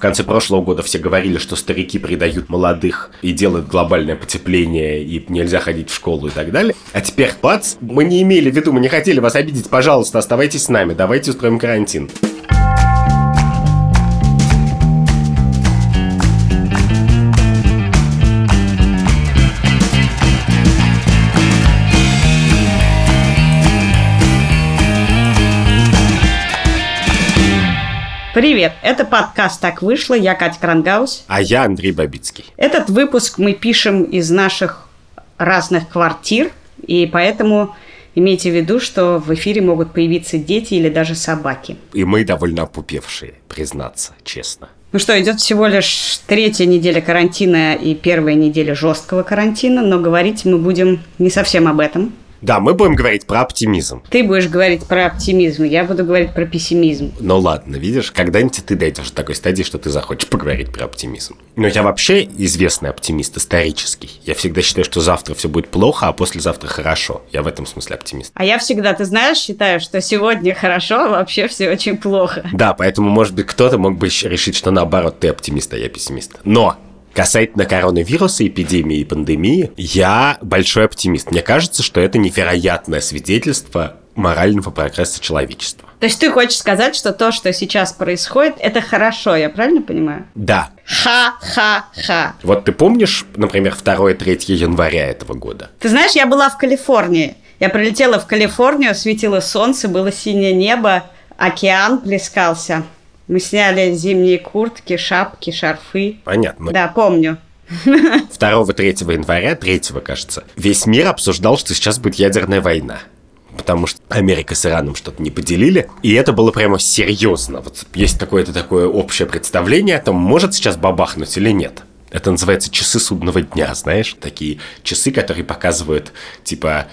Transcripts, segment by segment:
В конце прошлого года все говорили, что старики предают молодых и делают глобальное потепление, и нельзя ходить в школу и так далее. А теперь, бац, мы не имели в виду, мы не хотели вас обидеть, пожалуйста, оставайтесь с нами, давайте устроим карантин. Привет, это подкаст «Так вышло», я Катя Крангаус. А я Андрей Бабицкий. Этот выпуск мы пишем из наших разных квартир, и поэтому имейте в виду, что в эфире могут появиться дети или даже собаки. И мы довольно опупевшие, признаться честно. Ну что, идет всего лишь третья неделя карантина и первая неделя жесткого карантина, но говорить мы будем не совсем об этом. Да, мы будем говорить про оптимизм. Ты будешь говорить про оптимизм, я буду говорить про пессимизм. Ну ладно, видишь, когда-нибудь ты дойдешь до такой стадии, что ты захочешь поговорить про оптимизм. Но я вообще известный оптимист, исторический. Я всегда считаю, что завтра все будет плохо, а послезавтра хорошо. Я в этом смысле оптимист. А я всегда, ты знаешь, считаю, что сегодня хорошо, а вообще все очень плохо. Да, поэтому, может быть, кто-то мог бы решить, что наоборот, ты оптимист, а я пессимист. Но Касательно коронавируса, эпидемии и пандемии, я большой оптимист. Мне кажется, что это невероятное свидетельство морального прогресса человечества. То есть ты хочешь сказать, что то, что сейчас происходит, это хорошо, я правильно понимаю? Да. Ха-ха-ха. Вот ты помнишь, например, 2-3 января этого года? Ты знаешь, я была в Калифорнии. Я прилетела в Калифорнию, светило солнце, было синее небо, океан плескался. Мы сняли зимние куртки, шапки, шарфы. Понятно. Да, помню. 2-3 января, 3 кажется, весь мир обсуждал, что сейчас будет ядерная война потому что Америка с Ираном что-то не поделили, и это было прямо серьезно. Вот есть какое-то такое общее представление о том, может сейчас бабахнуть или нет. Это называется часы судного дня, знаешь? Такие часы, которые показывают, типа,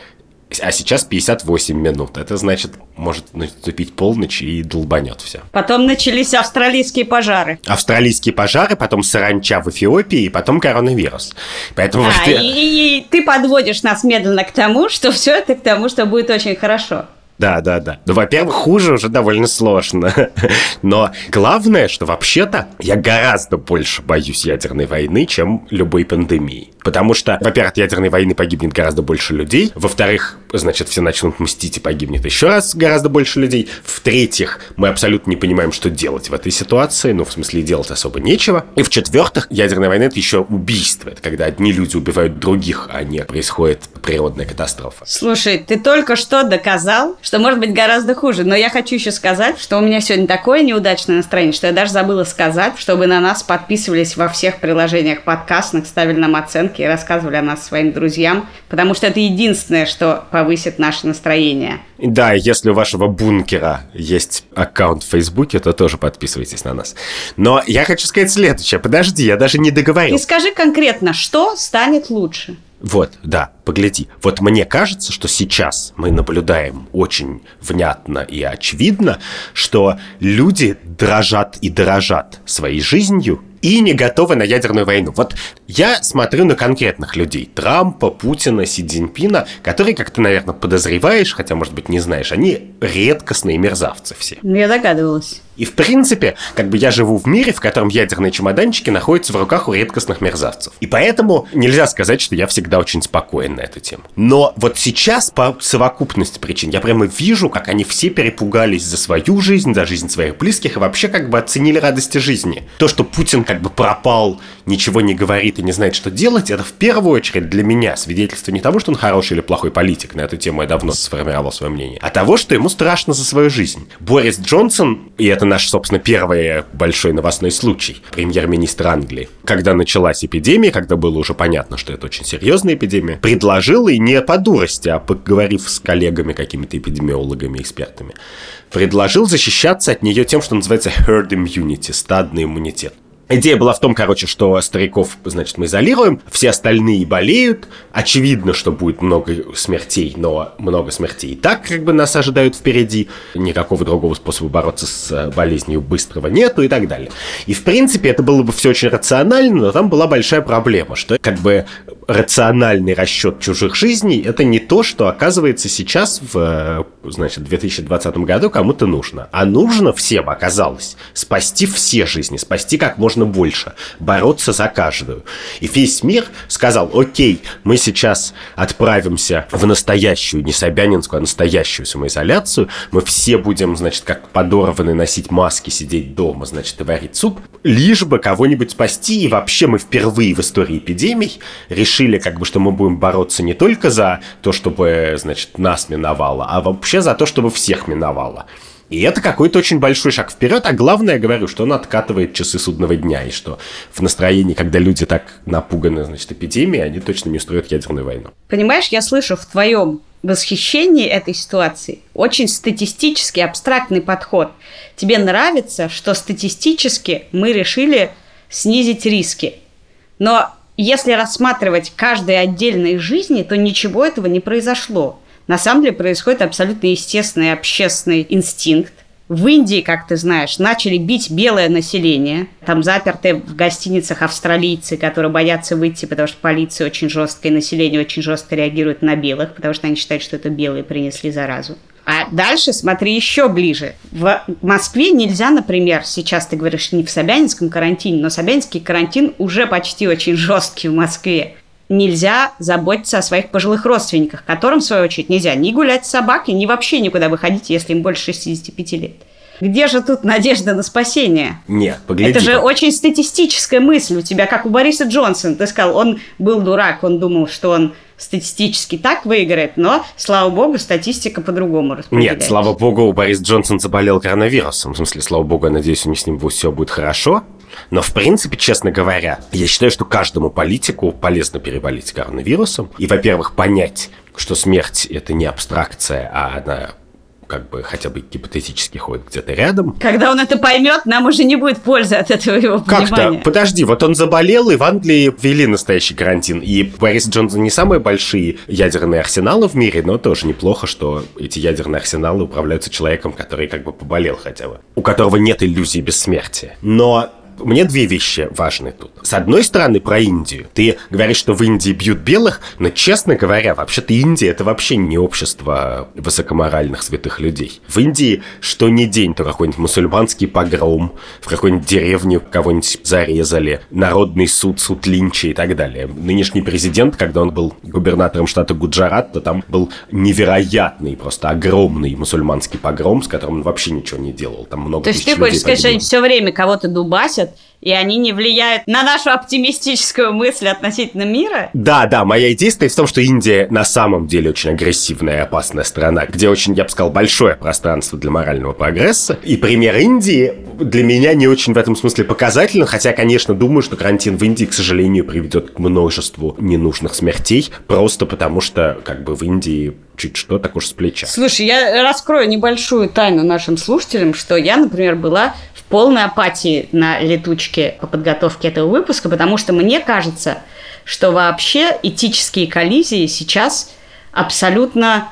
а сейчас 58 минут. Это значит, может наступить полночь и долбанет все. Потом начались австралийские пожары. Австралийские пожары, потом саранча в Эфиопии, и потом коронавирус. Поэтому а, и, и, и ты подводишь нас медленно к тому, что все это к тому, что будет очень хорошо. Да, да, да. Ну, во-первых, хуже уже довольно сложно. Но главное, что вообще-то я гораздо больше боюсь ядерной войны, чем любой пандемии. Потому что, во-первых, от ядерной войны погибнет гораздо больше людей. Во-вторых, значит, все начнут мстить и погибнет еще раз гораздо больше людей. В-третьих, мы абсолютно не понимаем, что делать в этой ситуации. Ну, в смысле, делать особо нечего. И в-четвертых, ядерная война — это еще убийство. Это когда одни люди убивают других, а не происходит природная катастрофа. Слушай, ты только что доказал, что может быть гораздо хуже. Но я хочу еще сказать, что у меня сегодня такое неудачное настроение, что я даже забыла сказать, чтобы на нас подписывались во всех приложениях подкастных, ставили нам оценки и рассказывали о нас своим друзьям, потому что это единственное, что повысит наше настроение. Да, если у вашего бункера есть аккаунт в Фейсбуке, то тоже подписывайтесь на нас. Но я хочу сказать следующее. Подожди, я даже не договорил. И скажи конкретно, что станет лучше? Вот, да, погляди. Вот мне кажется, что сейчас мы наблюдаем очень внятно и очевидно, что люди дрожат и дорожат своей жизнью и не готовы на ядерную войну. Вот я смотрю на конкретных людей. Трампа, Путина, Си Цзиньпина, которые, как ты, наверное, подозреваешь, хотя, может быть, не знаешь, они редкостные мерзавцы все. Ну, я догадывалась. И в принципе, как бы я живу в мире, в котором ядерные чемоданчики находятся в руках у редкостных мерзавцев. И поэтому нельзя сказать, что я всегда очень спокоен на эту тему. Но вот сейчас по совокупности причин я прямо вижу, как они все перепугались за свою жизнь, за жизнь своих близких и вообще как бы оценили радости жизни. То, что Путин как бы пропал, ничего не говорит и не знает, что делать, это в первую очередь для меня свидетельство не того, что он хороший или плохой политик, на эту тему я давно сформировал свое мнение, а того, что ему страшно за свою жизнь. Борис Джонсон, и это наш, собственно, первый большой новостной случай, премьер-министр Англии, когда началась эпидемия, когда было уже понятно, что это очень серьезная эпидемия, предложил, и не по дурости, а поговорив с коллегами, какими-то эпидемиологами, экспертами, предложил защищаться от нее тем, что называется herd immunity, стадный иммунитет. Идея была в том, короче, что стариков, значит, мы изолируем, все остальные болеют. Очевидно, что будет много смертей, но много смертей и так как бы нас ожидают впереди. Никакого другого способа бороться с э, болезнью быстрого нету и так далее. И, в принципе, это было бы все очень рационально, но там была большая проблема, что как бы рациональный расчет чужих жизней – это не то, что оказывается сейчас в, значит, 2020 году кому-то нужно. А нужно всем оказалось спасти все жизни, спасти как можно больше, бороться за каждую. И весь мир сказал, окей, мы сейчас отправимся в настоящую, не Собянинскую, а настоящую самоизоляцию, мы все будем, значит, как подорваны носить маски, сидеть дома, значит, и варить суп, лишь бы кого-нибудь спасти, и вообще мы впервые в истории эпидемий решили, как бы, что мы будем бороться не только за то, чтобы, значит, нас миновало, а вообще за то, чтобы всех миновало. И это какой-то очень большой шаг вперед, а главное, я говорю, что он откатывает часы судного дня, и что в настроении, когда люди так напуганы, значит, эпидемией, они точно не устроят ядерную войну. Понимаешь, я слышу в твоем восхищении этой ситуации очень статистический, абстрактный подход. Тебе нравится, что статистически мы решили снизить риски. Но если рассматривать каждой отдельной жизни, то ничего этого не произошло. На самом деле происходит абсолютно естественный общественный инстинкт. В Индии, как ты знаешь, начали бить белое население. Там заперты в гостиницах австралийцы, которые боятся выйти, потому что полиция очень жесткая, население очень жестко реагирует на белых, потому что они считают, что это белые принесли заразу. А дальше смотри еще ближе. В Москве нельзя, например, сейчас ты говоришь не в Собянинском карантине, но Собянинский карантин уже почти очень жесткий в Москве. Нельзя заботиться о своих пожилых родственниках, которым, в свою очередь, нельзя ни гулять с собакой, ни вообще никуда выходить, если им больше 65 лет. Где же тут надежда на спасение? Нет, погляди. Это же очень статистическая мысль у тебя, как у Бориса Джонсона. Ты сказал, он был дурак, он думал, что он статистически так выиграет, но, слава богу, статистика по-другому распределяется. Нет, слава богу, Борис Джонсон заболел коронавирусом. В смысле, слава богу, я надеюсь, у них с ним все будет хорошо. Но, в принципе, честно говоря, я считаю, что каждому политику полезно переболеть коронавирусом. И, во-первых, понять, что смерть – это не абстракция, а она как бы хотя бы гипотетически ходит где-то рядом. Когда он это поймет, нам уже не будет пользы от этого его понимания. Как-то, подожди, вот он заболел, и в Англии ввели настоящий карантин. И Борис Джонсон не самые большие ядерные арсеналы в мире, но тоже неплохо, что эти ядерные арсеналы управляются человеком, который как бы поболел хотя бы, у которого нет иллюзии бессмертия. Но мне две вещи важны тут. С одной стороны, про Индию. Ты говоришь, что в Индии бьют белых, но, честно говоря, вообще-то Индия – это вообще не общество высокоморальных святых людей. В Индии что ни день, то какой-нибудь мусульманский погром, в какой-нибудь деревню кого-нибудь зарезали, народный суд, суд Линча и так далее. Нынешний президент, когда он был губернатором штата Гуджарат, то там был невероятный, просто огромный мусульманский погром, с которым он вообще ничего не делал. Там много То есть ты хочешь сказать, что они все время кого-то дубасят, происходят, и они не влияют на нашу оптимистическую мысль относительно мира? Да, да, моя идея в том, что Индия на самом деле очень агрессивная и опасная страна, где очень, я бы сказал, большое пространство для морального прогресса. И пример Индии для меня не очень в этом смысле показательный, хотя, конечно, думаю, что карантин в Индии, к сожалению, приведет к множеству ненужных смертей, просто потому что, как бы, в Индии чуть что, так уж с плеча. Слушай, я раскрою небольшую тайну нашим слушателям, что я, например, была полной апатии на летучке по подготовке этого выпуска, потому что мне кажется, что вообще этические коллизии сейчас абсолютно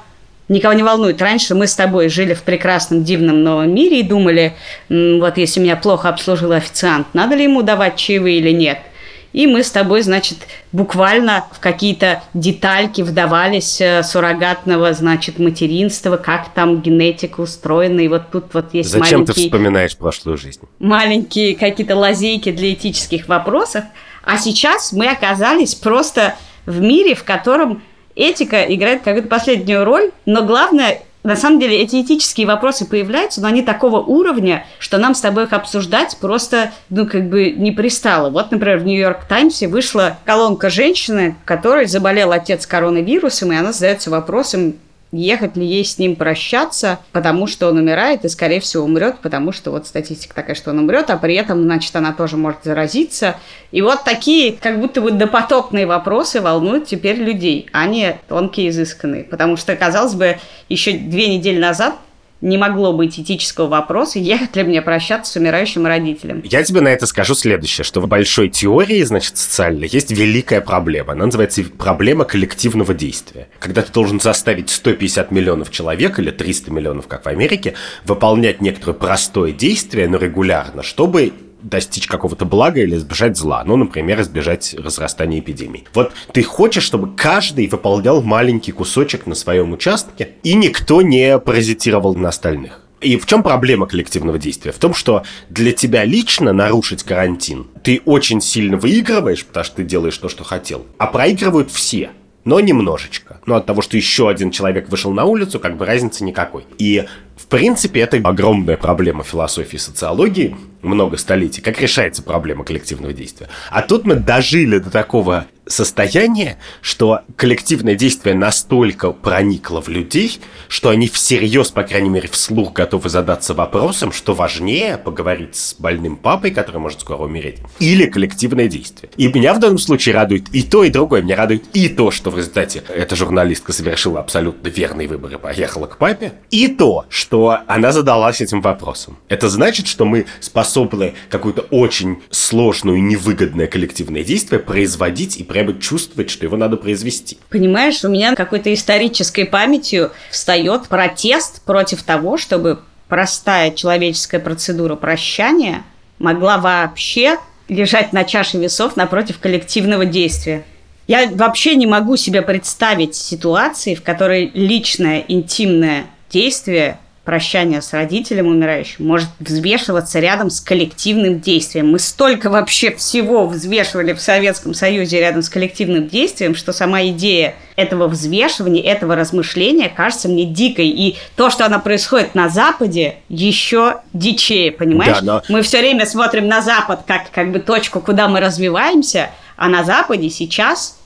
никого не волнует. Раньше мы с тобой жили в прекрасном, дивном новом мире и думали, вот если меня плохо обслужил официант, надо ли ему давать чаевые или нет – и мы с тобой, значит, буквально в какие-то детальки вдавались э, суррогатного, значит, материнства, как там генетика устроена, и вот тут вот есть Зачем маленькие... ты вспоминаешь прошлую жизнь? Маленькие какие-то лазейки для этических вопросов. А сейчас мы оказались просто в мире, в котором этика играет какую-то последнюю роль, но главное на самом деле эти этические вопросы появляются, но они такого уровня, что нам с тобой их обсуждать просто, ну, как бы не пристало. Вот, например, в Нью-Йорк Таймсе вышла колонка женщины, которой заболел отец коронавирусом, и она задается вопросом, ехать ли ей с ним прощаться, потому что он умирает и, скорее всего, умрет, потому что вот статистика такая, что он умрет, а при этом, значит, она тоже может заразиться. И вот такие, как будто бы допотопные вопросы волнуют теперь людей, а не тонкие изысканные. Потому что, казалось бы, еще две недели назад не могло быть этического вопроса, ехать ли мне прощаться с умирающим родителем. Я тебе на это скажу следующее, что в большой теории, значит, социальной, есть великая проблема. Она называется проблема коллективного действия. Когда ты должен заставить 150 миллионов человек или 300 миллионов, как в Америке, выполнять некоторое простое действие, но регулярно, чтобы достичь какого-то блага или избежать зла. Ну, например, избежать разрастания эпидемий. Вот ты хочешь, чтобы каждый выполнял маленький кусочек на своем участке, и никто не паразитировал на остальных. И в чем проблема коллективного действия? В том, что для тебя лично нарушить карантин ты очень сильно выигрываешь, потому что ты делаешь то, что хотел, а проигрывают все но немножечко. Но от того, что еще один человек вышел на улицу, как бы разницы никакой. И, в принципе, это огромная проблема философии и социологии, много столетий, как решается проблема коллективного действия. А тут мы дожили до такого состояние, что коллективное действие настолько проникло в людей, что они всерьез, по крайней мере, вслух готовы задаться вопросом, что важнее поговорить с больным папой, который может скоро умереть, или коллективное действие. И меня в данном случае радует и то, и другое. Меня радует и то, что в результате эта журналистка совершила абсолютно верный выбор и поехала к папе, и то, что она задалась этим вопросом. Это значит, что мы способны какое-то очень сложное и невыгодное коллективное действие производить и прямо чувствовать, что его надо произвести. Понимаешь, у меня какой-то исторической памятью встает протест против того, чтобы простая человеческая процедура прощания могла вообще лежать на чаше весов напротив коллективного действия. Я вообще не могу себе представить ситуации, в которой личное, интимное действие прощание с родителем умирающим может взвешиваться рядом с коллективным действием. Мы столько вообще всего взвешивали в Советском Союзе рядом с коллективным действием, что сама идея этого взвешивания, этого размышления кажется мне дикой. И то, что она происходит на Западе, еще дичее, понимаешь? Да, но... Мы все время смотрим на Запад как, как бы точку, куда мы развиваемся, а на Западе сейчас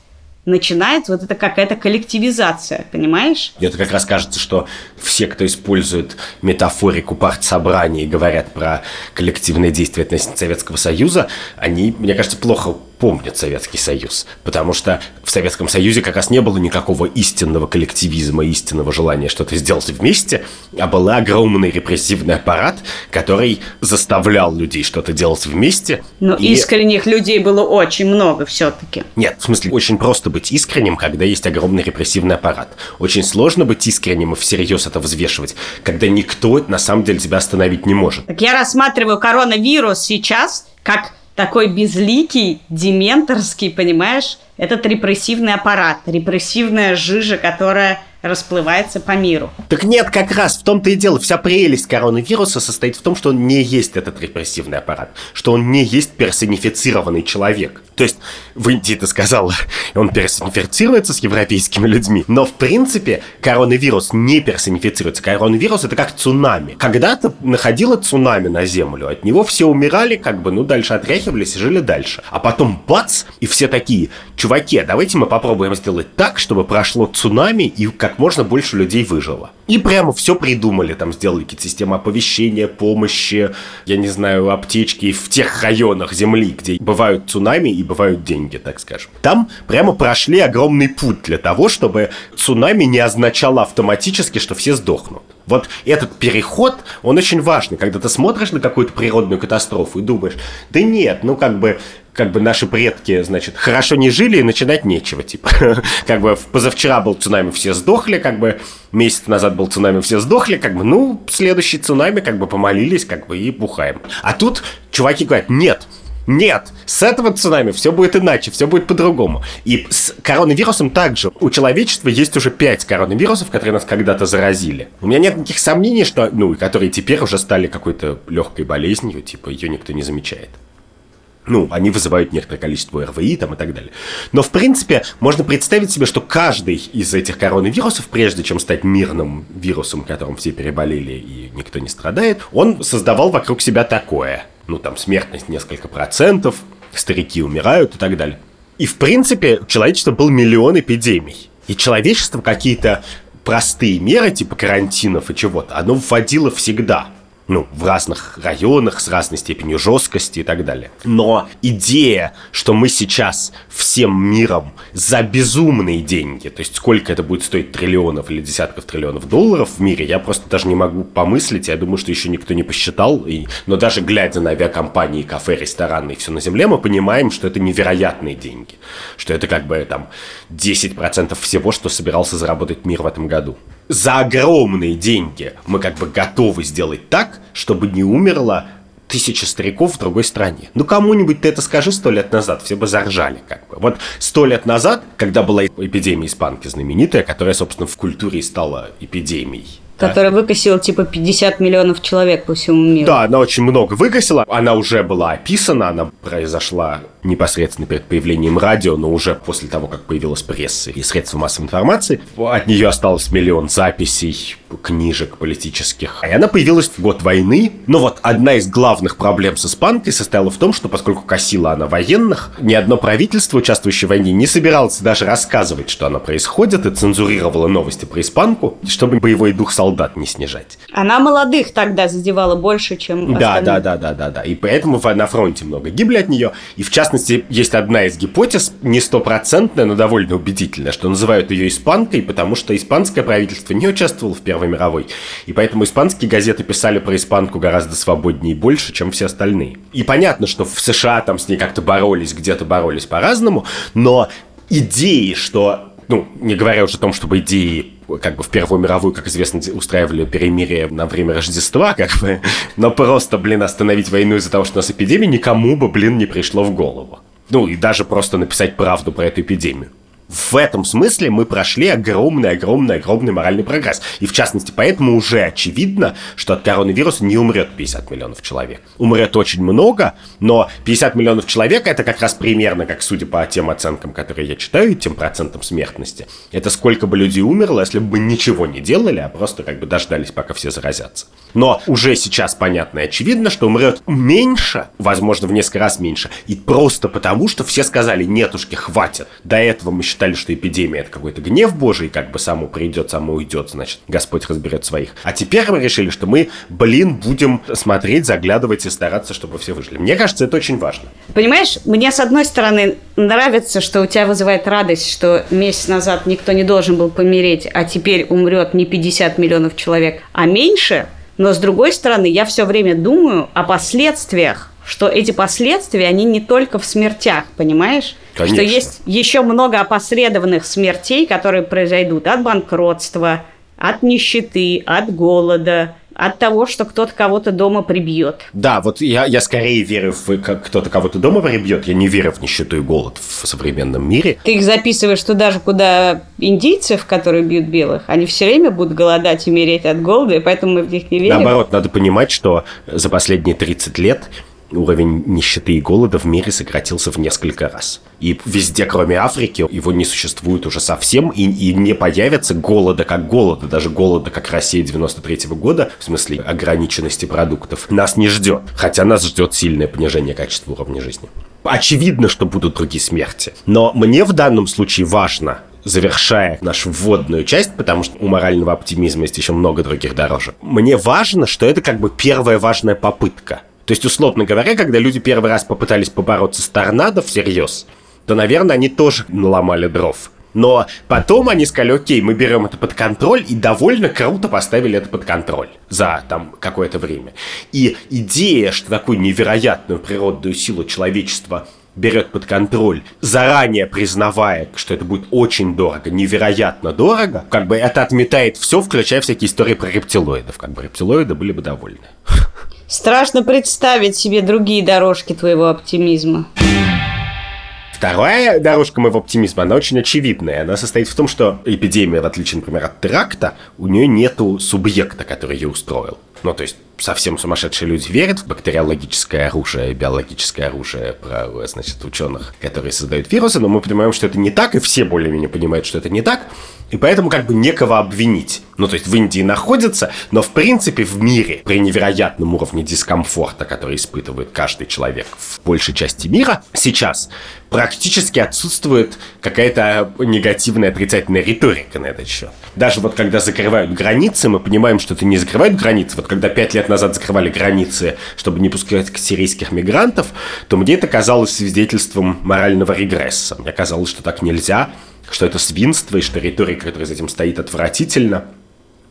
начинается вот это какая-то коллективизация, понимаешь? Мне как раз кажется, что все, кто использует метафорику партсобрания и говорят про коллективные действия относительно Советского Союза, они, мне кажется, плохо помнят Советский Союз. Потому что в Советском Союзе как раз не было никакого истинного коллективизма, истинного желания что-то сделать вместе, а был огромный репрессивный аппарат, который заставлял людей что-то делать вместе. Но и... искренних людей было очень много все-таки. Нет, в смысле, очень просто быть искренним, когда есть огромный репрессивный аппарат. Очень сложно быть искренним и всерьез это взвешивать, когда никто на самом деле тебя остановить не может. Так я рассматриваю коронавирус сейчас как такой безликий, дементорский, понимаешь, этот репрессивный аппарат, репрессивная жижа, которая расплывается по миру. Так нет, как раз в том-то и дело. Вся прелесть коронавируса состоит в том, что он не есть этот репрессивный аппарат, что он не есть персонифицированный человек. То есть в Индии ты сказала, он персонифицируется с европейскими людьми, но в принципе коронавирус не персонифицируется. Коронавирус это как цунами. Когда-то находило цунами на Землю, от него все умирали, как бы, ну, дальше отряхивались и жили дальше. А потом бац, и все такие, чуваки, а давайте мы попробуем сделать так, чтобы прошло цунами и как как можно больше людей выжило. И прямо все придумали, там сделали какие-то системы оповещения, помощи, я не знаю, аптечки в тех районах Земли, где бывают цунами и бывают деньги, так скажем. Там прямо прошли огромный путь для того, чтобы цунами не означало автоматически, что все сдохнут. Вот этот переход, он очень важный, когда ты смотришь на какую-то природную катастрофу и думаешь, да нет, ну как бы как бы наши предки, значит, хорошо не жили и начинать нечего, типа. как бы позавчера был цунами, все сдохли, как бы месяц назад был цунами, все сдохли, как бы, ну, следующий цунами, как бы помолились, как бы и бухаем. А тут чуваки говорят, нет, нет, с этого цунами все будет иначе, все будет по-другому. И с коронавирусом также. У человечества есть уже пять коронавирусов, которые нас когда-то заразили. У меня нет никаких сомнений, что, ну, которые теперь уже стали какой-то легкой болезнью, типа ее никто не замечает ну, они вызывают некоторое количество РВИ там и так далее. Но, в принципе, можно представить себе, что каждый из этих коронавирусов, прежде чем стать мирным вирусом, которым все переболели и никто не страдает, он создавал вокруг себя такое. Ну, там, смертность несколько процентов, старики умирают и так далее. И, в принципе, человечество был миллион эпидемий. И человечество какие-то простые меры, типа карантинов и чего-то, оно вводило всегда ну, в разных районах, с разной степенью жесткости и так далее. Но идея, что мы сейчас всем миром за безумные деньги, то есть сколько это будет стоить триллионов или десятков триллионов долларов в мире, я просто даже не могу помыслить, я думаю, что еще никто не посчитал, и... но даже глядя на авиакомпании, кафе, рестораны и все на земле, мы понимаем, что это невероятные деньги, что это как бы там 10% всего, что собирался заработать мир в этом году за огромные деньги мы как бы готовы сделать так, чтобы не умерло тысячи стариков в другой стране. Ну, кому-нибудь ты это скажи сто лет назад, все бы заржали как бы. Вот сто лет назад, когда была эпидемия испанки знаменитая, которая, собственно, в культуре стала эпидемией, Которая выкосила типа 50 миллионов человек по всему миру. Да, она очень много выкосила. Она уже была описана, она произошла непосредственно перед появлением радио, но уже после того, как появилась пресса и средства массовой информации. От нее осталось миллион записей, книжек политических. И она появилась в год войны. Но вот одна из главных проблем с испанкой состояла в том, что поскольку косила она военных, ни одно правительство, участвующее в войне, не собиралось даже рассказывать, что она происходит, и цензурировало новости про испанку, чтобы боевой дух солдат не снижать. Она молодых тогда задевала больше, чем да. Да, да, да, да, да. И поэтому на фронте много гибли от нее. И в частности, есть одна из гипотез, не стопроцентная, но довольно убедительная, что называют ее испанкой, потому что испанское правительство не участвовало в Первой мировой. И поэтому испанские газеты писали про испанку гораздо свободнее и больше, чем все остальные. И понятно, что в США там с ней как-то боролись, где-то боролись по-разному, но идеи, что ну, не говоря уже о том, чтобы идеи как бы в Первую мировую, как известно, устраивали перемирие на время Рождества, как бы, но просто, блин, остановить войну из-за того, что у нас эпидемия, никому бы, блин, не пришло в голову. Ну, и даже просто написать правду про эту эпидемию. В этом смысле мы прошли огромный, огромный, огромный моральный прогресс. И в частности, поэтому уже очевидно, что от коронавируса не умрет 50 миллионов человек. Умрет очень много, но 50 миллионов человек это как раз примерно, как судя по тем оценкам, которые я читаю, тем процентам смертности. Это сколько бы людей умерло, если бы мы ничего не делали, а просто как бы дождались, пока все заразятся. Но уже сейчас понятно и очевидно, что умрет меньше, возможно, в несколько раз меньше, и просто потому, что все сказали, нетушки, хватит. До этого мы считали, что эпидемия это какой-то гнев Божий, как бы само придет, само уйдет, значит, Господь разберет своих. А теперь мы решили, что мы, блин, будем смотреть, заглядывать и стараться, чтобы все выжили. Мне кажется, это очень важно. Понимаешь, мне с одной стороны нравится, что у тебя вызывает радость, что месяц назад никто не должен был помереть, а теперь умрет не 50 миллионов человек, а меньше. Но с другой стороны, я все время думаю о последствиях что эти последствия, они не только в смертях, понимаешь? Конечно. Что есть еще много опосредованных смертей, которые произойдут от банкротства, от нищеты, от голода, от того, что кто-то кого-то дома прибьет. Да, вот я, я скорее верю в как кто-то кого-то дома прибьет, я не верю в нищету и голод в современном мире. Ты их записываешь туда же, куда индийцев, которые бьют белых, они все время будут голодать и мереть от голода, и поэтому мы в них не верим. Наоборот, надо понимать, что за последние 30 лет уровень нищеты и голода в мире сократился в несколько раз. И везде, кроме Африки, его не существует уже совсем, и, и не появится голода как голода, даже голода как Россия 93 -го года, в смысле ограниченности продуктов, нас не ждет. Хотя нас ждет сильное понижение качества уровня жизни. Очевидно, что будут другие смерти. Но мне в данном случае важно, завершая нашу вводную часть, потому что у морального оптимизма есть еще много других дорожек. Мне важно, что это как бы первая важная попытка – то есть, условно говоря, когда люди первый раз попытались побороться с торнадо всерьез, то, наверное, они тоже наломали дров. Но потом они сказали, окей, мы берем это под контроль и довольно круто поставили это под контроль за там какое-то время. И идея, что такую невероятную природную силу человечества берет под контроль, заранее признавая, что это будет очень дорого, невероятно дорого, как бы это отметает все, включая всякие истории про рептилоидов. Как бы рептилоиды были бы довольны. Страшно представить себе другие дорожки твоего оптимизма. Вторая дорожка моего оптимизма, она очень очевидная. Она состоит в том, что эпидемия, в отличие, например, от теракта, у нее нету субъекта, который ее устроил. Ну, то есть совсем сумасшедшие люди верят в бактериологическое оружие, биологическое оружие, про, значит, ученых, которые создают вирусы, но мы понимаем, что это не так, и все более-менее понимают, что это не так, и поэтому как бы некого обвинить. Ну, то есть в Индии находится, но в принципе в мире при невероятном уровне дискомфорта, который испытывает каждый человек в большей части мира, сейчас практически отсутствует какая-то негативная отрицательная риторика на этот счет. Даже вот когда закрывают границы, мы понимаем, что это не закрывают границы. Вот когда пять лет назад закрывали границы, чтобы не пускать сирийских мигрантов, то мне это казалось свидетельством морального регресса. Мне казалось, что так нельзя, что это свинство и что риторика, которая за этим стоит, отвратительно.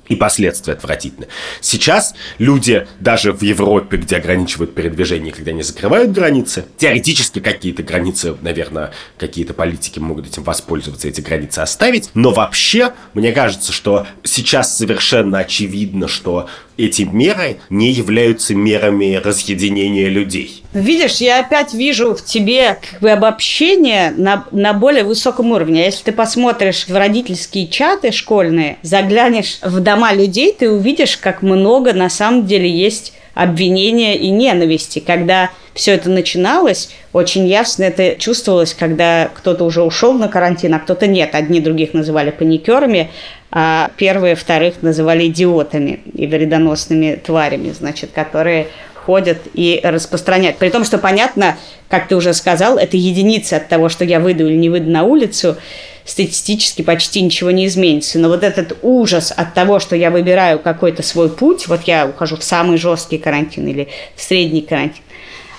и последствия отвратительны. Сейчас люди даже в Европе, где ограничивают передвижение, когда не закрывают границы, теоретически какие-то границы, наверное, какие-то политики могут этим воспользоваться, эти границы оставить, но вообще, мне кажется, что сейчас совершенно очевидно, что эти меры не являются мерами разъединения людей. Видишь, я опять вижу в тебе как бы обобщение на, на более высоком уровне. Если ты посмотришь в родительские чаты школьные, заглянешь в дома людей, ты увидишь, как много на самом деле есть обвинения и ненависти. Когда все это начиналось, очень ясно это чувствовалось, когда кто-то уже ушел на карантин, а кто-то нет. Одни других называли паникерами, а первые вторых называли идиотами и вредоносными тварями, значит, которые ходят и распространяют. При том, что понятно, как ты уже сказал, это единица от того, что я выйду или не выйду на улицу, статистически почти ничего не изменится. Но вот этот ужас от того, что я выбираю какой-то свой путь, вот я ухожу в самый жесткий карантин или в средний карантин,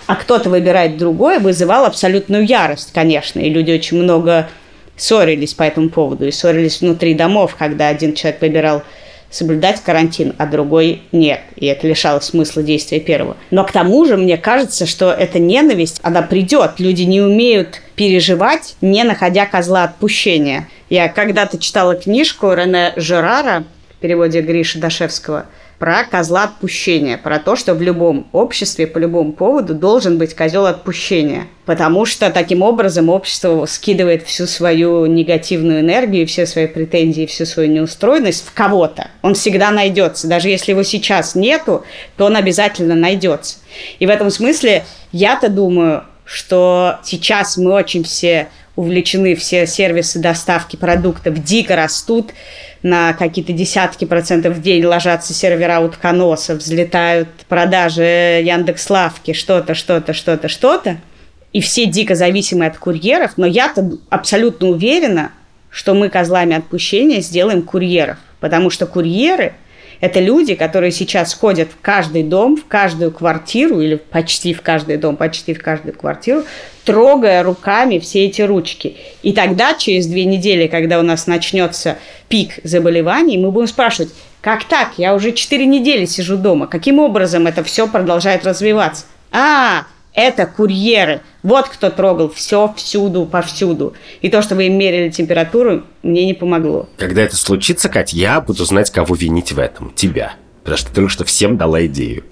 а кто-то выбирает другое, вызывал абсолютную ярость, конечно. И люди очень много ссорились по этому поводу. И ссорились внутри домов, когда один человек выбирал соблюдать карантин, а другой нет. И это лишало смысла действия первого. Но к тому же, мне кажется, что эта ненависть, она придет. Люди не умеют переживать, не находя козла отпущения. Я когда-то читала книжку Рене Жерара в переводе Гриши Дашевского – про козла отпущения, про то, что в любом обществе по любому поводу должен быть козел отпущения. Потому что таким образом общество скидывает всю свою негативную энергию, все свои претензии, всю свою неустроенность в кого-то. Он всегда найдется. Даже если его сейчас нету, то он обязательно найдется. И в этом смысле я-то думаю, что сейчас мы очень все увлечены, все сервисы доставки продуктов дико растут, на какие-то десятки процентов в день ложатся сервера утконоса, взлетают продажи Яндекс Лавки, что-то, что-то, что-то, что-то. И все дико зависимы от курьеров, но я-то абсолютно уверена, что мы козлами отпущения сделаем курьеров. Потому что курьеры – это люди, которые сейчас ходят в каждый дом, в каждую квартиру, или почти в каждый дом, почти в каждую квартиру, трогая руками все эти ручки. И тогда, через две недели, когда у нас начнется пик заболеваний, мы будем спрашивать, как так? Я уже четыре недели сижу дома. Каким образом это все продолжает развиваться? А, это курьеры. Вот кто трогал все всюду, повсюду. И то, что вы им мерили температуру, мне не помогло. Когда это случится, Кать, я буду знать, кого винить в этом. Тебя. Потому что ты только что всем дала идею.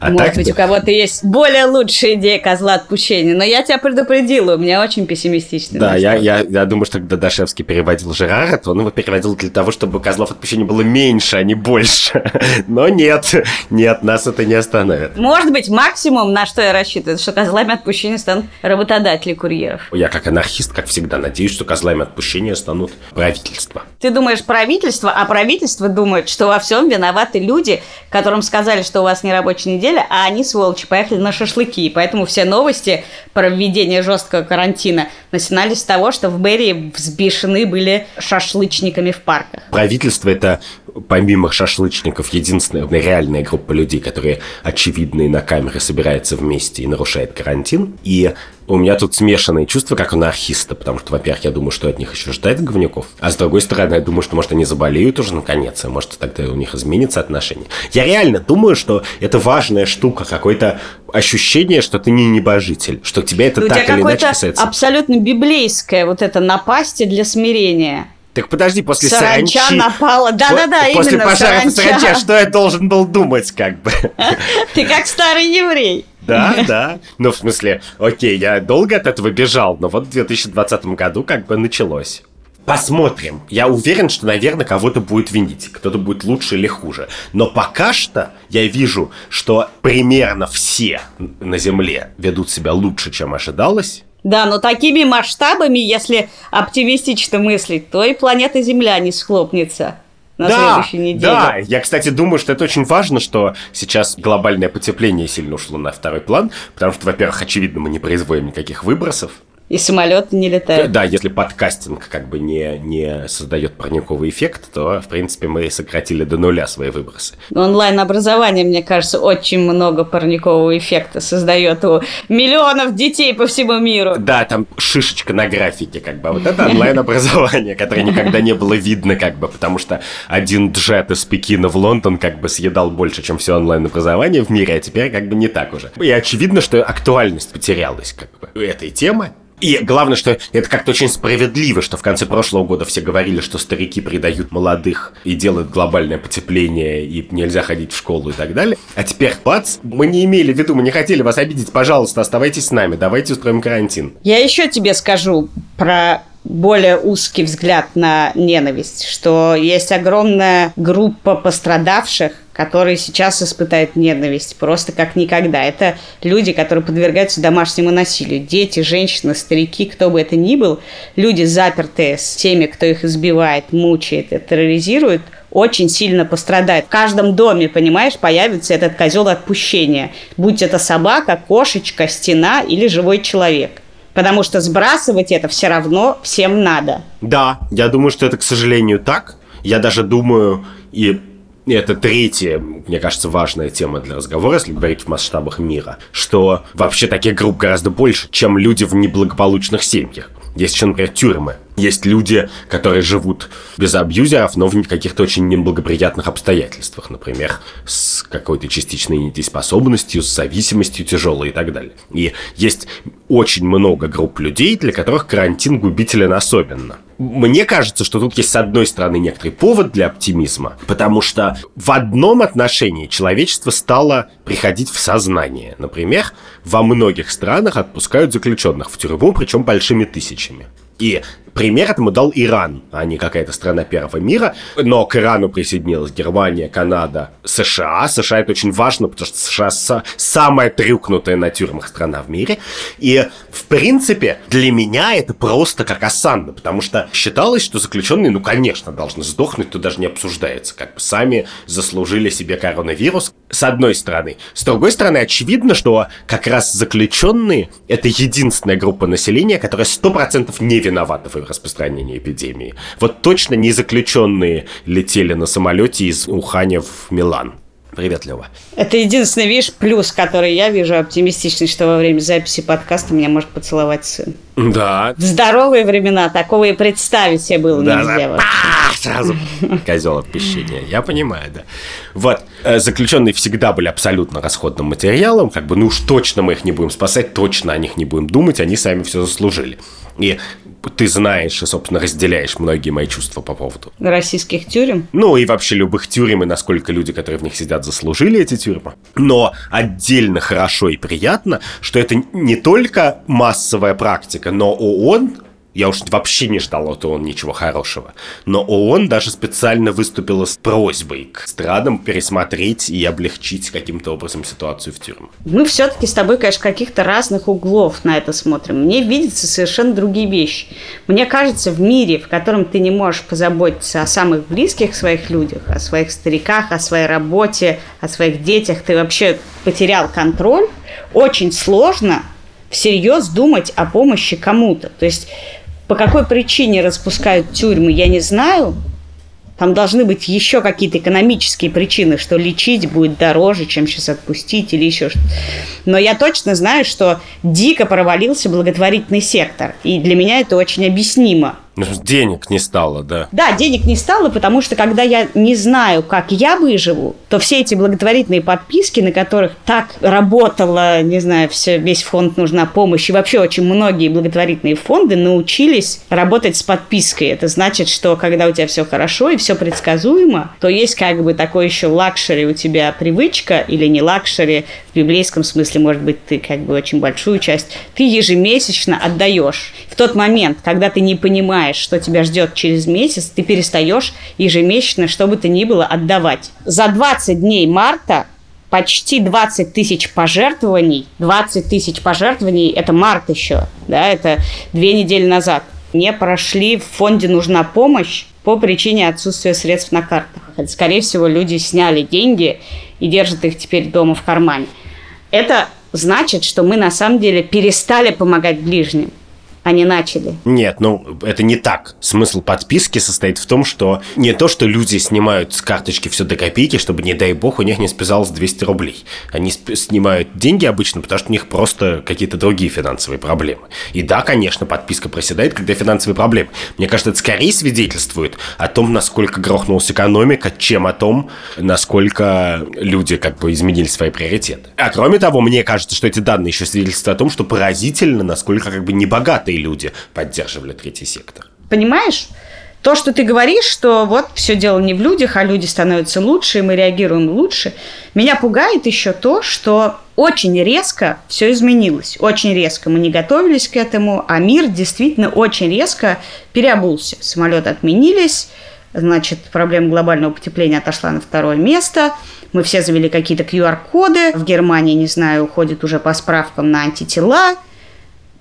А Может так... быть, у кого-то есть более лучшая идея козла отпущения, но я тебя предупредила, у меня очень пессимистичный Да, я, я, я думаю, что когда Дашевский переводил Жерара, то он его переводил для того, чтобы козлов отпущения было меньше, а не больше. Но нет, нет, нас это не остановит. Может быть, максимум, на что я рассчитываю, что козлами отпущения станут работодатели курьеров. Я как анархист, как всегда, надеюсь, что козлами отпущения станут правительство. Ты думаешь правительство, а правительство думает, что во всем виноваты люди, которым сказали, что у вас не рабочая неделя, неделя, а они, сволочи, поехали на шашлыки. И поэтому все новости про введение жесткого карантина начинались с того, что в Берри взбешены были шашлычниками в парках. Правительство – это помимо шашлычников, единственная реальная группа людей, которые очевидно и на камеры собираются вместе и нарушает карантин. И у меня тут смешанные чувства, как у анархиста, потому что, во-первых, я думаю, что от них еще ждать говнюков, а с другой стороны, я думаю, что, может, они заболеют уже наконец, и, может, тогда у них изменится отношение. Я реально думаю, что это важная штука, какое-то ощущение, что ты не небожитель, что тебя это у так тебя или иначе касается. абсолютно библейское вот это напасти для смирения. Так подожди, после саранча саранчи... напала. Да-да-да, именно После пожара в саранче, что я должен был думать, как бы? Ты как старый еврей. Да, да. Ну, в смысле, окей, я долго от этого бежал, но вот в 2020 году как бы началось. Посмотрим. Я уверен, что, наверное, кого-то будет винить. Кто-то будет лучше или хуже. Но пока что я вижу, что примерно все на Земле ведут себя лучше, чем ожидалось. Да, но такими масштабами, если оптимистично мыслить, то и планета Земля не схлопнется на да, следующей неделе. Да, я, кстати, думаю, что это очень важно, что сейчас глобальное потепление сильно ушло на второй план, потому что, во-первых, очевидно, мы не производим никаких выбросов, И самолеты не летают. Да, если подкастинг как бы не, не создает парниковый эффект, то, в принципе, мы сократили до нуля свои выбросы. Онлайн-образование, мне кажется, очень много парникового эффекта создает у миллионов детей по всему миру. Да, там шишечка на графике, как бы. А вот это онлайн-образование, которое никогда не было видно, как бы, потому что один джет из Пекина в Лондон как бы съедал больше, чем все онлайн-образование в мире, а теперь как бы не так уже. И очевидно, что актуальность потерялась как бы этой темы. И главное, что это как-то очень справедливо, что в конце прошлого года все говорили, что старики предают молодых и делают глобальное потепление, и нельзя ходить в школу и так далее. А теперь, бац, мы не имели в виду, мы не хотели вас обидеть, пожалуйста, оставайтесь с нами, давайте устроим карантин. Я еще тебе скажу про более узкий взгляд на ненависть, что есть огромная группа пострадавших, которые сейчас испытают ненависть просто как никогда. Это люди, которые подвергаются домашнему насилию. Дети, женщины, старики, кто бы это ни был, люди, запертые с теми, кто их избивает, мучает и терроризирует, очень сильно пострадает. В каждом доме, понимаешь, появится этот козел отпущения. Будь это собака, кошечка, стена или живой человек. Потому что сбрасывать это все равно всем надо. Да, я думаю, что это, к сожалению, так. Я даже думаю, и это третья, мне кажется, важная тема для разговора, если говорить в масштабах мира, что вообще таких групп гораздо больше, чем люди в неблагополучных семьях. Есть еще, например, тюрьмы. Есть люди, которые живут без абьюзеров, но в каких-то очень неблагоприятных обстоятельствах. Например, с какой-то частичной недееспособностью, с зависимостью тяжелой и так далее. И есть очень много групп людей, для которых карантин губителен особенно. Мне кажется, что тут есть, с одной стороны, некоторый повод для оптимизма, потому что в одном отношении человечество стало приходить в сознание. Например, во многих странах отпускают заключенных в тюрьму, причем большими тысячами. И Пример этому дал Иран, а не какая-то страна первого мира. Но к Ирану присоединилась Германия, Канада, США. США это очень важно, потому что США самая трюкнутая на тюрьмах страна в мире. И, в принципе, для меня это просто как осанна, потому что считалось, что заключенные, ну, конечно, должны сдохнуть, тут даже не обсуждается. Как бы сами заслужили себе коронавирус, с одной стороны. С другой стороны, очевидно, что как раз заключенные — это единственная группа населения, которая 100% не виновата в распространения эпидемии. Вот точно не заключенные летели на самолете из Уханя в Милан. Привет, Лева. Это единственный, видишь, плюс, который я вижу оптимистичный, что во время записи подкаста меня может поцеловать сын. Да. В здоровые времена такого и представить себе было да, нельзя. Да, сразу козел отпущения. Я понимаю, да. Вот. Э, заключенные всегда были абсолютно расходным материалом. Как бы, ну уж точно мы их не будем спасать, точно о них не будем думать, они сами все заслужили. И ты знаешь и, собственно, разделяешь многие мои чувства по поводу. Российских тюрем? Ну, и вообще любых тюрем, и насколько люди, которые в них сидят, заслужили эти тюрьмы. Но отдельно хорошо и приятно, что это не только массовая практика, но ООН я уж вообще не ждал от ООН ничего хорошего. Но ООН даже специально выступила с просьбой к странам пересмотреть и облегчить каким-то образом ситуацию в тюрьмах. Мы все-таки с тобой, конечно, каких-то разных углов на это смотрим. Мне видятся совершенно другие вещи. Мне кажется, в мире, в котором ты не можешь позаботиться о самых близких своих людях, о своих стариках, о своей работе, о своих детях, ты вообще потерял контроль, очень сложно всерьез думать о помощи кому-то. То есть по какой причине распускают тюрьмы, я не знаю. Там должны быть еще какие-то экономические причины, что лечить будет дороже, чем сейчас отпустить или еще что-то. Но я точно знаю, что дико провалился благотворительный сектор. И для меня это очень объяснимо. Ну, денег не стало, да. Да, денег не стало, потому что когда я не знаю, как я выживу, то все эти благотворительные подписки, на которых так работала, не знаю, все, весь фонд «Нужна помощь», и вообще очень многие благотворительные фонды научились работать с подпиской. Это значит, что когда у тебя все хорошо и все предсказуемо, то есть как бы такой еще luxury у тебя привычка, или не luxury, в библейском смысле, может быть, ты как бы очень большую часть, ты ежемесячно отдаешь. В тот момент, когда ты не понимаешь, что тебя ждет через месяц, ты перестаешь ежемесячно, что бы то ни было, отдавать. За 20 дней марта почти 20 тысяч пожертвований, 20 тысяч пожертвований, это март еще, да, это две недели назад, не прошли в фонде «Нужна помощь» по причине отсутствия средств на картах. Скорее всего, люди сняли деньги и держат их теперь дома в кармане. Это значит, что мы на самом деле перестали помогать ближним. Они начали. Нет, ну это не так. Смысл подписки состоит в том, что не то, что люди снимают с карточки все до копейки, чтобы, не дай бог, у них не списалось 200 рублей. Они снимают деньги обычно, потому что у них просто какие-то другие финансовые проблемы. И да, конечно, подписка проседает, когда финансовые проблемы. Мне кажется, это скорее свидетельствует о том, насколько грохнулась экономика, чем о том, насколько люди как бы изменили свои приоритеты. А кроме того, мне кажется, что эти данные еще свидетельствуют о том, что поразительно, насколько как бы небогатые люди поддерживали третий сектор. Понимаешь? То, что ты говоришь, что вот все дело не в людях, а люди становятся лучше, и мы реагируем лучше. Меня пугает еще то, что очень резко все изменилось. Очень резко мы не готовились к этому, а мир действительно очень резко переобулся. Самолеты отменились, значит, проблема глобального потепления отошла на второе место. Мы все завели какие-то QR-коды. В Германии, не знаю, уходит уже по справкам на антитела.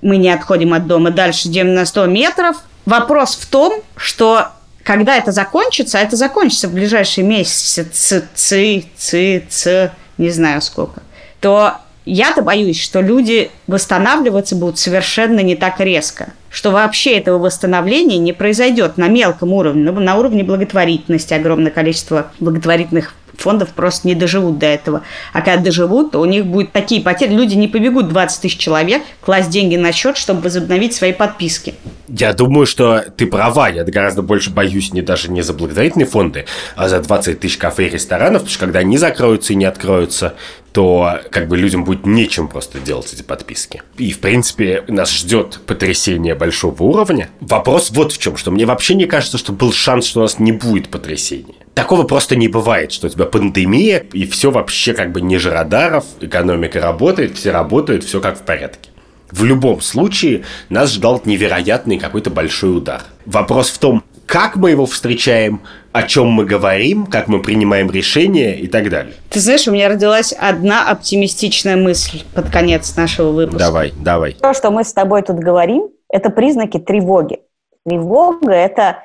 Мы не отходим от дома дальше, чем на 100 метров – Вопрос в том, что когда это закончится, а это закончится в ближайшие месяцы, ц, ц, ц, ц, не знаю сколько, то я-то боюсь, что люди восстанавливаться будут совершенно не так резко, что вообще этого восстановления не произойдет на мелком уровне, на уровне благотворительности, огромное количество благотворительных фондов просто не доживут до этого. А когда доживут, то у них будут такие потери. Люди не побегут 20 тысяч человек класть деньги на счет, чтобы возобновить свои подписки. Я думаю, что ты права. Я гораздо больше боюсь не даже не за благотворительные фонды, а за 20 тысяч кафе и ресторанов, потому что когда они закроются и не откроются, то как бы людям будет нечем просто делать эти подписки. И, в принципе, нас ждет потрясение большого уровня. Вопрос вот в чем, что мне вообще не кажется, что был шанс, что у нас не будет потрясения. Такого просто не бывает, что у тебя пандемия, и все вообще как бы ниже радаров, экономика работает, все работают, все как в порядке. В любом случае нас ждал невероятный какой-то большой удар. Вопрос в том, как мы его встречаем, о чем мы говорим, как мы принимаем решения и так далее. Ты знаешь, у меня родилась одна оптимистичная мысль под конец нашего выпуска. Давай, давай. То, что мы с тобой тут говорим, это признаки тревоги. Тревога – это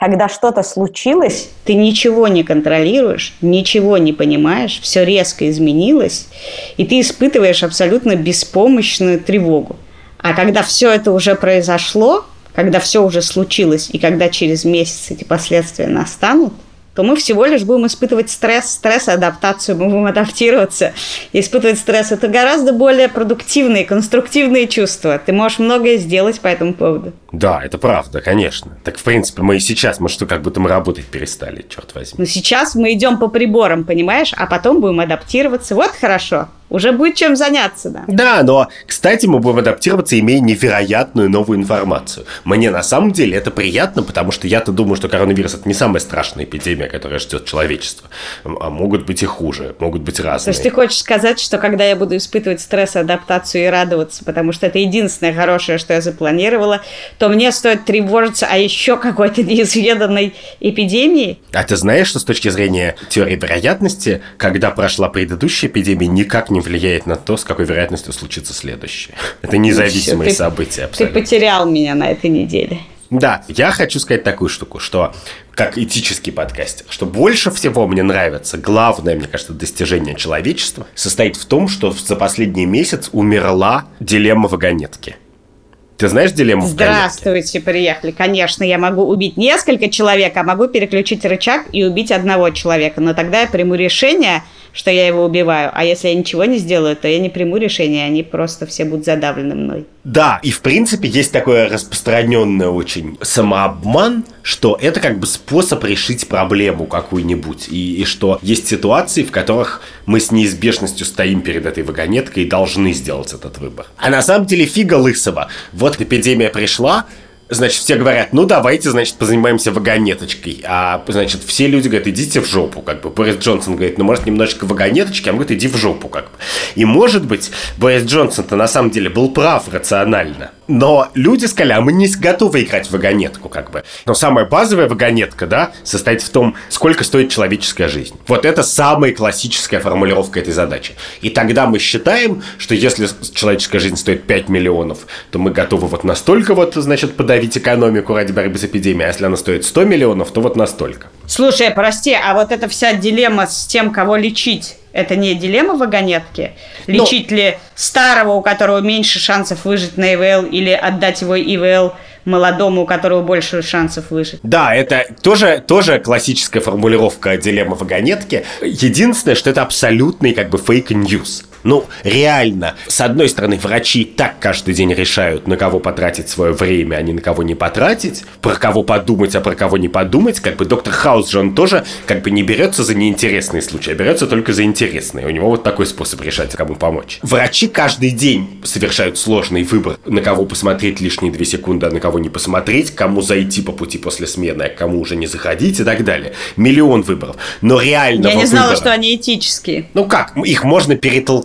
когда что-то случилось, ты ничего не контролируешь, ничего не понимаешь, все резко изменилось, и ты испытываешь абсолютно беспомощную тревогу. А когда все это уже произошло, когда все уже случилось, и когда через месяц эти последствия настанут – то мы всего лишь будем испытывать стресс, стресс, адаптацию, мы будем адаптироваться. И испытывать стресс – это гораздо более продуктивные, конструктивные чувства. Ты можешь многое сделать по этому поводу. Да, это правда, конечно. Так, в принципе, мы и сейчас, мы что, как будто мы работать перестали, черт возьми. Но сейчас мы идем по приборам, понимаешь, а потом будем адаптироваться. Вот хорошо. Уже будет чем заняться, да. Да, но, кстати, мы будем адаптироваться, имея невероятную новую информацию. Мне на самом деле это приятно, потому что я-то думаю, что коронавирус это не самая страшная эпидемия, которая ждет человечество. А могут быть и хуже, могут быть разные. То есть ты хочешь сказать, что когда я буду испытывать стресс, адаптацию и радоваться, потому что это единственное хорошее, что я запланировала, то мне стоит тревожиться о еще какой-то неизведанной эпидемии? А ты знаешь, что с точки зрения теории вероятности, когда прошла предыдущая эпидемия, никак не влияет на то, с какой вероятностью случится следующее. Это независимые ну, события абсолютно. Ты потерял меня на этой неделе. Да, я хочу сказать такую штуку, что как этический подкастер, что больше всего мне нравится, главное, мне кажется, достижение человечества состоит в том, что за последний месяц умерла дилемма вагонетки. Ты знаешь дилемму Здравствуйте, приехали. Конечно, я могу убить несколько человек, а могу переключить рычаг и убить одного человека. Но тогда я приму решение, что я его убиваю. А если я ничего не сделаю, то я не приму решение, они просто все будут задавлены мной. Да, и в принципе есть такое распространенное очень самообман, что это как бы способ решить проблему какую-нибудь. И, и что есть ситуации, в которых мы с неизбежностью стоим перед этой вагонеткой и должны сделать этот выбор. А на самом деле фига лысого. Вот эпидемия пришла, значит, все говорят, ну давайте, значит, позанимаемся вагонеточкой. А, значит, все люди говорят, идите в жопу, как бы. Борис Джонсон говорит, ну, может, немножечко вагонеточки, а он говорит, иди в жопу, как бы. И, может быть, Борис Джонсон-то на самом деле был прав рационально. Но люди сказали, а мы не готовы играть в вагонетку, как бы. Но самая базовая вагонетка, да, состоит в том, сколько стоит человеческая жизнь. Вот это самая классическая формулировка этой задачи. И тогда мы считаем, что если человеческая жизнь стоит 5 миллионов, то мы готовы вот настолько вот, значит, подавить экономику ради борьбы с эпидемией. А если она стоит 100 миллионов, то вот настолько. Слушай, прости, а вот эта вся дилемма с тем, кого лечить, это не дилемма вагонетки? Ну- Лечить ли старого, у которого меньше шансов выжить на ИВЛ, или отдать его ИВЛ молодому, у которого больше шансов выжить? Да, это тоже, тоже классическая формулировка дилеммы вагонетки. Единственное, что это абсолютный как бы fake news. Ну, реально, с одной стороны, врачи так каждый день решают, на кого потратить свое время, а не на кого не потратить, про кого подумать, а про кого не подумать. Как бы доктор Хаус же он тоже как бы не берется за неинтересные случаи, а берется только за интересные. У него вот такой способ решать, кому помочь. Врачи каждый день совершают сложный выбор, на кого посмотреть лишние две секунды, а на кого не посмотреть, кому зайти по пути после смены, а кому уже не заходить и так далее. Миллион выборов. Но реально Я не знала, что они этические. ну как, их можно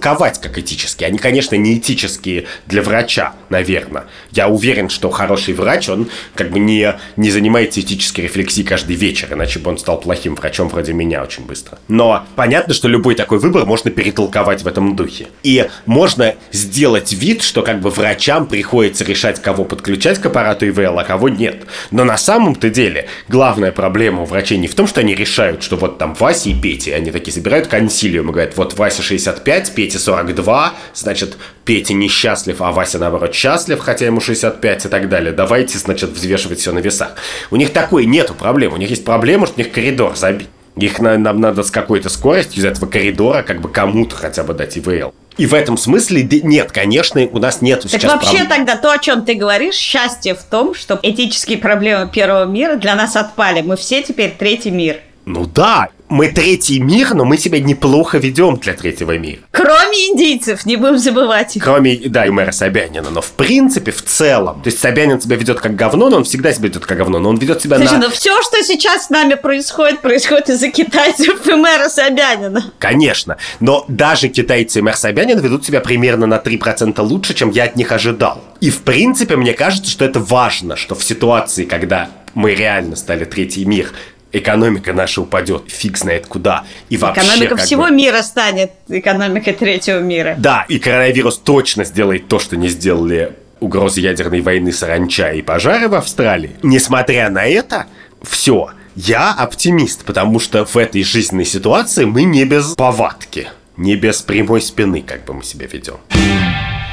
перетолковать как этические. Они, конечно, не этические для врача, наверное. Я уверен, что хороший врач, он как бы не, не занимается этической рефлексией каждый вечер, иначе бы он стал плохим врачом вроде меня очень быстро. Но понятно, что любой такой выбор можно перетолковать в этом духе. И можно сделать вид, что как бы врачам приходится решать, кого подключать к аппарату ИВЛ, а кого нет. Но на самом-то деле главная проблема у врачей не в том, что они решают, что вот там Вася и Петя, они такие собирают консилиум и говорят, вот Вася 65, Петя 42, значит, Петя несчастлив, а Вася, наоборот, счастлив, хотя ему 65 и так далее. Давайте, значит, взвешивать все на весах. У них такой нету проблем. У них есть проблема, что у них коридор забит. Их на- нам надо с какой-то скоростью из этого коридора как бы кому-то хотя бы дать ИВЛ. И в этом смысле нет, конечно, у нас нет Так сейчас вообще проб- тогда то, о чем ты говоришь, счастье в том, что этические проблемы первого мира для нас отпали. Мы все теперь третий мир. Ну да, мы третий мир, но мы себя неплохо ведем для третьего мира. Кроме индийцев, не будем забывать их. Кроме, да, и мэра Собянина. Но в принципе, в целом. То есть Собянин себя ведет как говно, но он всегда себя ведет как говно. Но он ведет себя Слушай, на... ну все, что сейчас с нами происходит, происходит из-за китайцев и мэра Собянина. Конечно. Но даже китайцы и мэр Собянин ведут себя примерно на 3% лучше, чем я от них ожидал. И в принципе, мне кажется, что это важно, что в ситуации, когда мы реально стали третий мир, экономика наша упадет, фиг знает куда. И вообще, Экономика всего бы- мира станет экономикой третьего мира. Да, и коронавирус точно сделает то, что не сделали угрозы ядерной войны, саранча и пожары в Австралии. Несмотря на это, все. Я оптимист, потому что в этой жизненной ситуации мы не без повадки, не без прямой спины, как бы мы себя ведем.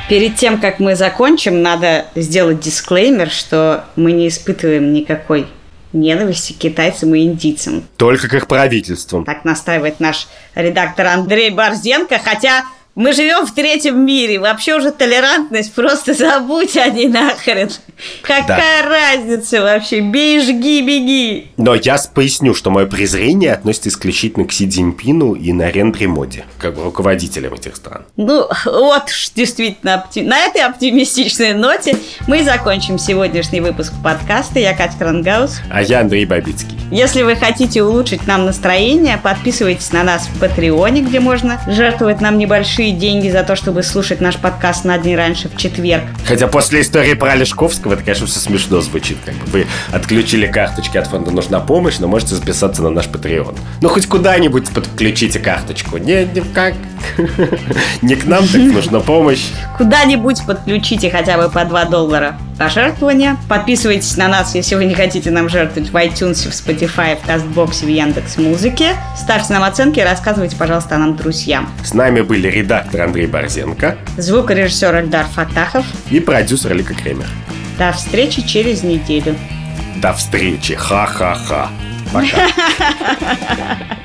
Перед тем, как мы закончим, надо сделать дисклеймер, что мы не испытываем никакой ненависти к китайцам и индийцам. Только к их правительствам. Так настаивает наш редактор Андрей Борзенко, хотя мы живем в третьем мире. Вообще уже толерантность, просто забудь о ней нахрен. Какая разница вообще? Бей, жги, беги. Но я поясню, что мое презрение относится исключительно к Си Цзиньпину и Нарендре Моди, как бы руководителям этих стран. Ну, вот уж действительно, опти- на этой оптимистичной ноте мы закончим сегодняшний выпуск подкаста. Я Катя Крангаус. А я Андрей Бабицкий. Если вы хотите улучшить нам настроение, подписывайтесь на нас в Патреоне, где можно жертвовать нам небольшие деньги за то, чтобы слушать наш подкаст на день раньше в четверг. Хотя после истории про Олешковского это, конечно, все смешно звучит. Как бы вы отключили карточки от фонда «Нужна помощь», но можете записаться на наш Patreon. Ну, хоть куда-нибудь подключите карточку. Не, не как. Не к нам, так нужна помощь. Куда-нибудь подключите хотя бы по 2 доллара пожертвования. Подписывайтесь на нас, если вы не хотите нам жертвовать в iTunes, в Spotify, в Кастбоксе, в Яндекс Музыке. Ставьте нам оценки и рассказывайте, пожалуйста, о нам друзьям. С нами были редактор Андрей Борзенко Звукорежиссер Эльдар Фатахов. и продюсер Лика Кремер. До встречи через неделю. До встречи. Ха-ха-ха. Пока.